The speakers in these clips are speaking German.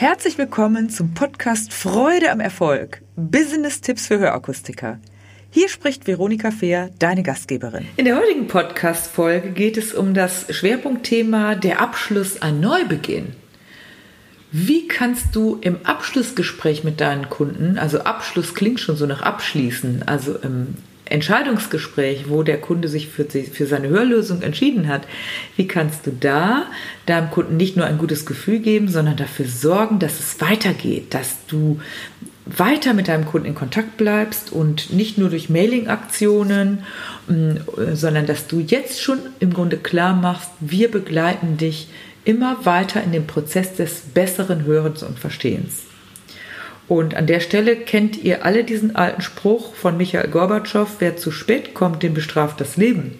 Herzlich willkommen zum Podcast Freude am Erfolg. Business-Tipps für Hörakustiker. Hier spricht Veronika Fehr, deine Gastgeberin. In der heutigen Podcast-Folge geht es um das Schwerpunktthema der Abschluss ein Neubeginn. Wie kannst du im Abschlussgespräch mit deinen Kunden, also Abschluss klingt schon so nach Abschließen, also im Entscheidungsgespräch, wo der Kunde sich für, für seine Hörlösung entschieden hat, wie kannst du da deinem Kunden nicht nur ein gutes Gefühl geben, sondern dafür sorgen, dass es weitergeht, dass du weiter mit deinem Kunden in Kontakt bleibst und nicht nur durch Mailing-Aktionen, mm, sondern dass du jetzt schon im Grunde klar machst, wir begleiten dich immer weiter in den Prozess des besseren Hörens und Verstehens. Und an der Stelle kennt ihr alle diesen alten Spruch von Michael Gorbatschow, wer zu spät kommt, den bestraft das Leben.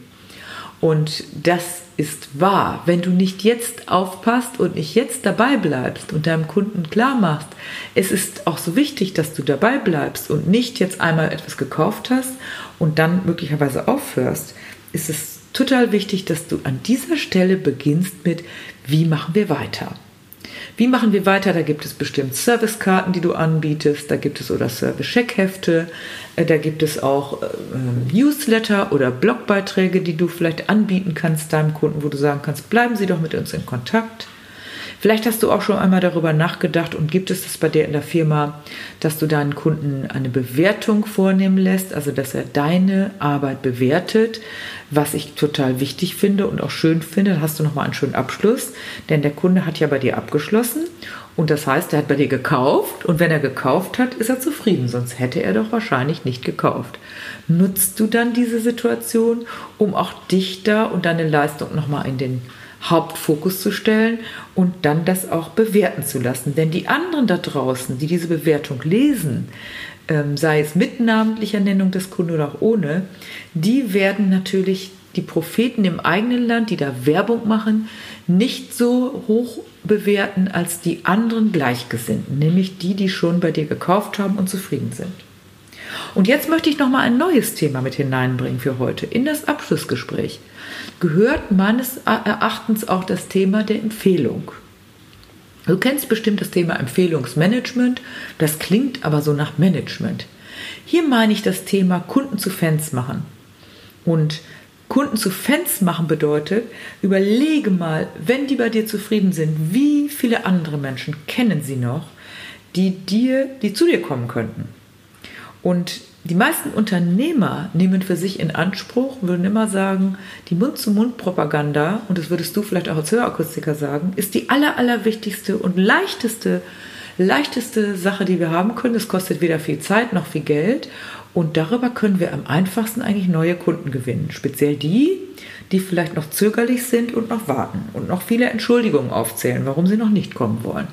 Und das ist wahr. Wenn du nicht jetzt aufpasst und nicht jetzt dabei bleibst und deinem Kunden klar machst, es ist auch so wichtig, dass du dabei bleibst und nicht jetzt einmal etwas gekauft hast und dann möglicherweise aufhörst, ist es total wichtig, dass du an dieser Stelle beginnst mit, wie machen wir weiter? Wie machen wir weiter? Da gibt es bestimmt Servicekarten, die du anbietest, da gibt es oder Service-Checkhefte, äh, da gibt es auch äh, Newsletter oder Blogbeiträge, die du vielleicht anbieten kannst deinem Kunden, wo du sagen kannst, bleiben Sie doch mit uns in Kontakt. Vielleicht hast du auch schon einmal darüber nachgedacht und gibt es das bei dir in der Firma, dass du deinen Kunden eine Bewertung vornehmen lässt, also dass er deine Arbeit bewertet, was ich total wichtig finde und auch schön finde. Dann hast du nochmal einen schönen Abschluss, denn der Kunde hat ja bei dir abgeschlossen und das heißt, er hat bei dir gekauft und wenn er gekauft hat, ist er zufrieden, sonst hätte er doch wahrscheinlich nicht gekauft. Nutzt du dann diese Situation, um auch dich da und deine Leistung nochmal in den Hauptfokus zu stellen und dann das auch bewerten zu lassen. Denn die anderen da draußen, die diese Bewertung lesen, ähm, sei es mit namentlicher Nennung des Kunden oder auch ohne, die werden natürlich die Propheten im eigenen Land, die da Werbung machen, nicht so hoch bewerten als die anderen Gleichgesinnten, nämlich die, die schon bei dir gekauft haben und zufrieden sind. Und jetzt möchte ich noch mal ein neues Thema mit hineinbringen für heute in das Abschlussgespräch gehört meines Erachtens auch das Thema der Empfehlung. Du kennst bestimmt das Thema Empfehlungsmanagement, das klingt aber so nach Management. Hier meine ich das Thema Kunden zu Fans machen. Und Kunden zu Fans machen bedeutet, überlege mal, wenn die bei dir zufrieden sind, wie viele andere Menschen kennen sie noch, die dir, die zu dir kommen könnten. Und die meisten Unternehmer nehmen für sich in Anspruch, würden immer sagen, die Mund-zu-Mund-Propaganda, und das würdest du vielleicht auch als Hörakustiker sagen, ist die aller, allerwichtigste und leichteste, leichteste Sache, die wir haben können. Es kostet weder viel Zeit noch viel Geld. Und darüber können wir am einfachsten eigentlich neue Kunden gewinnen. Speziell die, die vielleicht noch zögerlich sind und noch warten und noch viele Entschuldigungen aufzählen, warum sie noch nicht kommen wollen.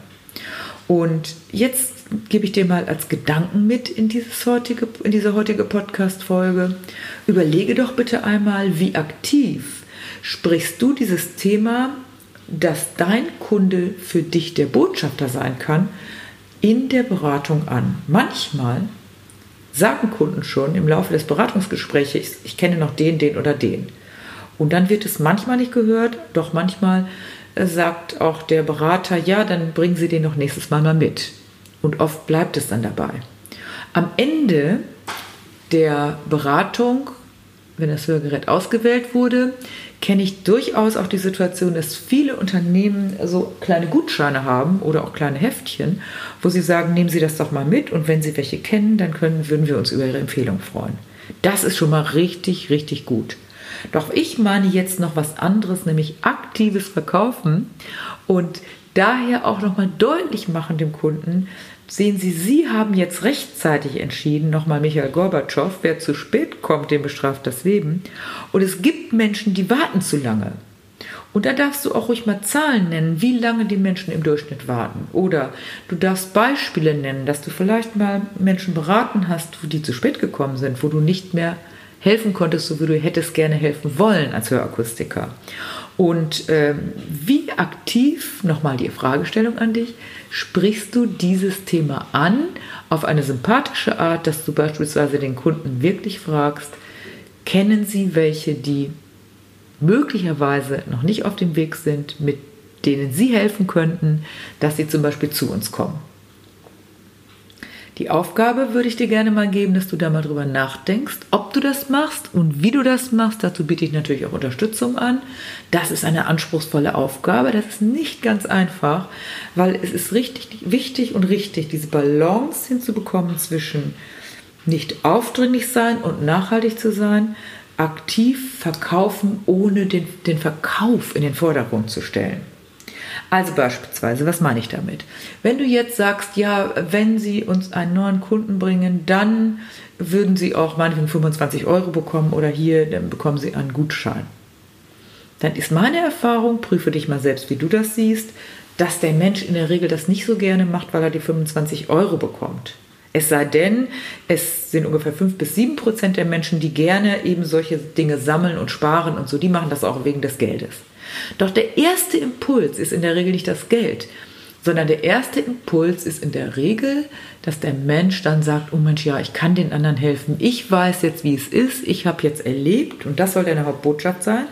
Und jetzt gebe ich dir mal als Gedanken mit in, dieses heutige, in diese heutige Podcast-Folge. Überlege doch bitte einmal, wie aktiv sprichst du dieses Thema, dass dein Kunde für dich der Botschafter sein kann, in der Beratung an. Manchmal sagen Kunden schon im Laufe des Beratungsgesprächs, ich, kenne noch den, den oder den. Und dann wird es manchmal nicht gehört, doch manchmal sagt auch der Berater, ja, dann bringen Sie den noch nächstes Mal mal mit. Und oft bleibt es dann dabei. Am Ende der Beratung, wenn das Hörgerät ausgewählt wurde, kenne ich durchaus auch die Situation, dass viele Unternehmen so kleine Gutscheine haben oder auch kleine Heftchen, wo sie sagen, nehmen Sie das doch mal mit und wenn Sie welche kennen, dann können, würden wir uns über Ihre Empfehlung freuen. Das ist schon mal richtig, richtig gut. Doch ich meine jetzt noch was anderes, nämlich aktives Verkaufen und daher auch nochmal deutlich machen dem Kunden, Sehen Sie, Sie haben jetzt rechtzeitig entschieden, nochmal Michael Gorbatschow, wer zu spät kommt, dem bestraft das Leben. Und es gibt Menschen, die warten zu lange. Und da darfst du auch ruhig mal Zahlen nennen, wie lange die Menschen im Durchschnitt warten. Oder du darfst Beispiele nennen, dass du vielleicht mal Menschen beraten hast, die zu spät gekommen sind, wo du nicht mehr helfen konntest, so wie du hättest gerne helfen wollen als Hörakustiker. Und ähm, wie aktiv, nochmal die Fragestellung an dich, sprichst du dieses Thema an auf eine sympathische Art, dass du beispielsweise den Kunden wirklich fragst, kennen sie welche, die möglicherweise noch nicht auf dem Weg sind, mit denen Sie helfen könnten, dass sie zum Beispiel zu uns kommen. Die Aufgabe würde ich dir gerne mal geben, dass du da mal drüber nachdenkst, ob du das machst und wie du das machst. Dazu biete ich natürlich auch Unterstützung an. Das ist eine anspruchsvolle Aufgabe. Das ist nicht ganz einfach, weil es ist richtig wichtig und richtig, diese Balance hinzubekommen zwischen nicht aufdringlich sein und nachhaltig zu sein, aktiv verkaufen, ohne den, den Verkauf in den Vordergrund zu stellen. Also beispielsweise, was meine ich damit? Wenn du jetzt sagst, ja, wenn sie uns einen neuen Kunden bringen, dann würden sie auch meinetwegen 25 Euro bekommen oder hier, dann bekommen sie einen Gutschein. Dann ist meine Erfahrung, prüfe dich mal selbst, wie du das siehst, dass der Mensch in der Regel das nicht so gerne macht, weil er die 25 Euro bekommt. Es sei denn, es sind ungefähr 5 bis 7 Prozent der Menschen, die gerne eben solche Dinge sammeln und sparen und so, die machen das auch wegen des Geldes. Doch der erste Impuls ist in der Regel nicht das Geld, sondern der erste Impuls ist in der Regel, dass der Mensch dann sagt, oh Mensch, ja, ich kann den anderen helfen, ich weiß jetzt, wie es ist, ich habe jetzt erlebt, und das soll deine Hauptbotschaft sein,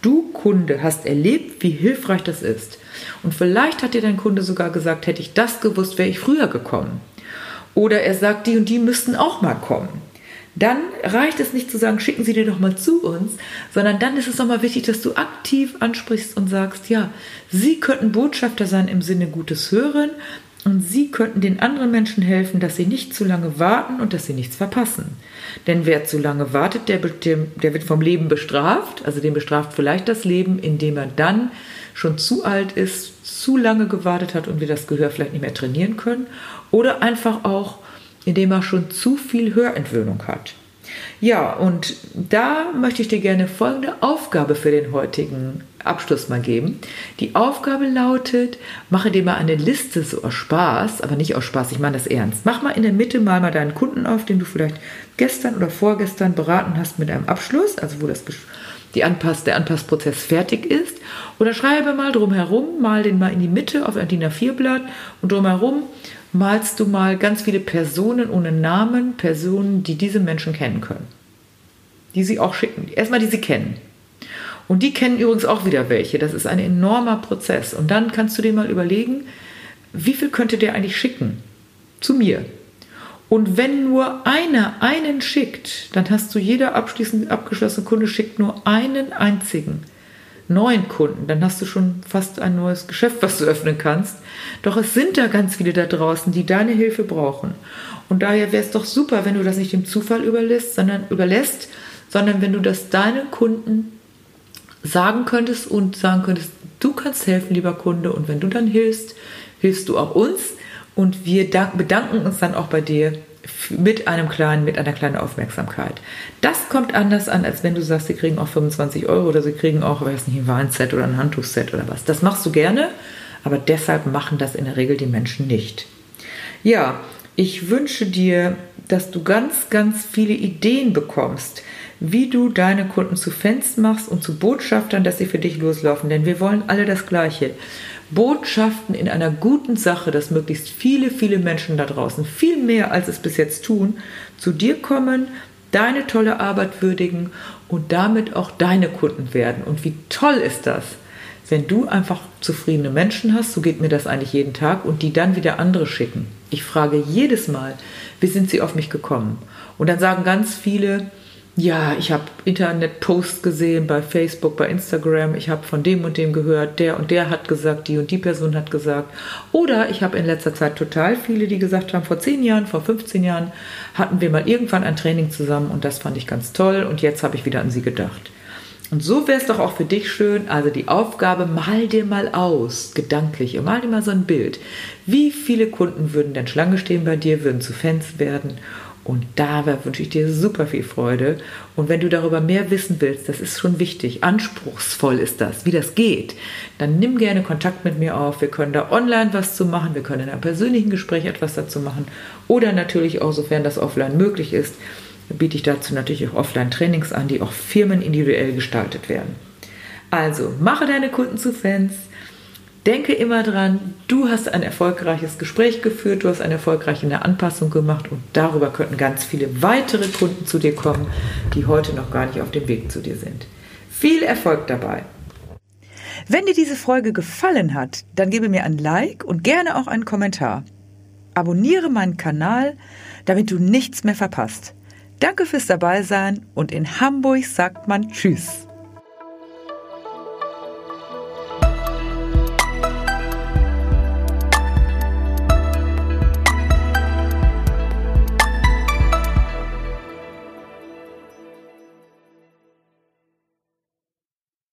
du Kunde hast erlebt, wie hilfreich das ist. Und vielleicht hat dir dein Kunde sogar gesagt, hätte ich das gewusst, wäre ich früher gekommen. Oder er sagt, die und die müssten auch mal kommen dann reicht es nicht zu sagen, schicken Sie die doch mal zu uns, sondern dann ist es nochmal wichtig, dass du aktiv ansprichst und sagst, ja, Sie könnten Botschafter sein im Sinne Gutes hören und Sie könnten den anderen Menschen helfen, dass sie nicht zu lange warten und dass sie nichts verpassen. Denn wer zu lange wartet, der, der wird vom Leben bestraft, also den bestraft vielleicht das Leben, indem er dann schon zu alt ist, zu lange gewartet hat und wir das Gehör vielleicht nicht mehr trainieren können oder einfach auch indem er schon zu viel Hörentwöhnung hat. Ja, und da möchte ich dir gerne folgende Aufgabe für den heutigen Abschluss mal geben. Die Aufgabe lautet, mache dir mal eine Liste so aus Spaß, aber nicht aus Spaß, ich meine das ernst. Mach mal in der Mitte mal, mal deinen Kunden auf, den du vielleicht gestern oder vorgestern beraten hast mit einem Abschluss, also wo das die Anpass, der Anpassprozess fertig ist. Oder schreibe mal drumherum, mal den mal in die Mitte auf ein DIN A4-Blatt und drumherum malst du mal ganz viele Personen ohne Namen, Personen, die diese Menschen kennen können. Die sie auch schicken. Erstmal, die sie kennen. Und die kennen übrigens auch wieder welche. Das ist ein enormer Prozess. Und dann kannst du dir mal überlegen, wie viel könnte der eigentlich schicken? Zu mir. Und wenn nur einer einen schickt, dann hast du jeder abschließend abgeschlossene Kunde schickt nur einen einzigen neuen Kunden, dann hast du schon fast ein neues Geschäft, was du öffnen kannst. Doch es sind da ganz viele da draußen, die deine Hilfe brauchen. Und daher wäre es doch super, wenn du das nicht dem Zufall überlässt, sondern überlässt, sondern wenn du das deinen Kunden sagen könntest und sagen könntest, du kannst helfen, lieber Kunde, und wenn du dann hilfst, hilfst du auch uns und wir bedanken uns dann auch bei dir mit einem kleinen, mit einer kleinen Aufmerksamkeit. Das kommt anders an, als wenn du sagst, sie kriegen auch 25 Euro oder sie kriegen auch, weiß nicht, ein Weinset oder ein Handtuchset oder was. Das machst du gerne, aber deshalb machen das in der Regel die Menschen nicht. Ja, ich wünsche dir, dass du ganz, ganz viele Ideen bekommst, wie du deine Kunden zu Fans machst und zu Botschaftern, dass sie für dich loslaufen. Denn wir wollen alle das Gleiche. Botschaften in einer guten Sache, dass möglichst viele, viele Menschen da draußen, viel mehr als es bis jetzt tun, zu dir kommen, deine tolle Arbeit würdigen und damit auch deine Kunden werden. Und wie toll ist das, wenn du einfach zufriedene Menschen hast, so geht mir das eigentlich jeden Tag, und die dann wieder andere schicken. Ich frage jedes Mal, wie sind sie auf mich gekommen? Und dann sagen ganz viele, ja, ich habe Internet-Posts gesehen bei Facebook, bei Instagram, ich habe von dem und dem gehört, der und der hat gesagt, die und die Person hat gesagt. Oder ich habe in letzter Zeit total viele, die gesagt haben, vor 10 Jahren, vor 15 Jahren hatten wir mal irgendwann ein Training zusammen und das fand ich ganz toll und jetzt habe ich wieder an sie gedacht. Und so wäre es doch auch für dich schön, also die Aufgabe, mal dir mal aus, gedanklich, und mal dir mal so ein Bild. Wie viele Kunden würden denn Schlange stehen bei dir, würden zu Fans werden? Und dabei wünsche ich dir super viel Freude. Und wenn du darüber mehr wissen willst, das ist schon wichtig, anspruchsvoll ist das, wie das geht, dann nimm gerne Kontakt mit mir auf. Wir können da online was zu machen, wir können in einem persönlichen Gespräch etwas dazu machen oder natürlich auch, sofern das offline möglich ist, biete ich dazu natürlich auch Offline-Trainings an, die auch firmenindividuell gestaltet werden. Also, mache deine Kunden zu Fans, Denke immer dran, du hast ein erfolgreiches Gespräch geführt, du hast eine erfolgreiche Anpassung gemacht und darüber könnten ganz viele weitere Kunden zu dir kommen, die heute noch gar nicht auf dem Weg zu dir sind. Viel Erfolg dabei! Wenn dir diese Folge gefallen hat, dann gebe mir ein Like und gerne auch einen Kommentar. Abonniere meinen Kanal, damit du nichts mehr verpasst. Danke fürs Dabeisein und in Hamburg sagt man Tschüss.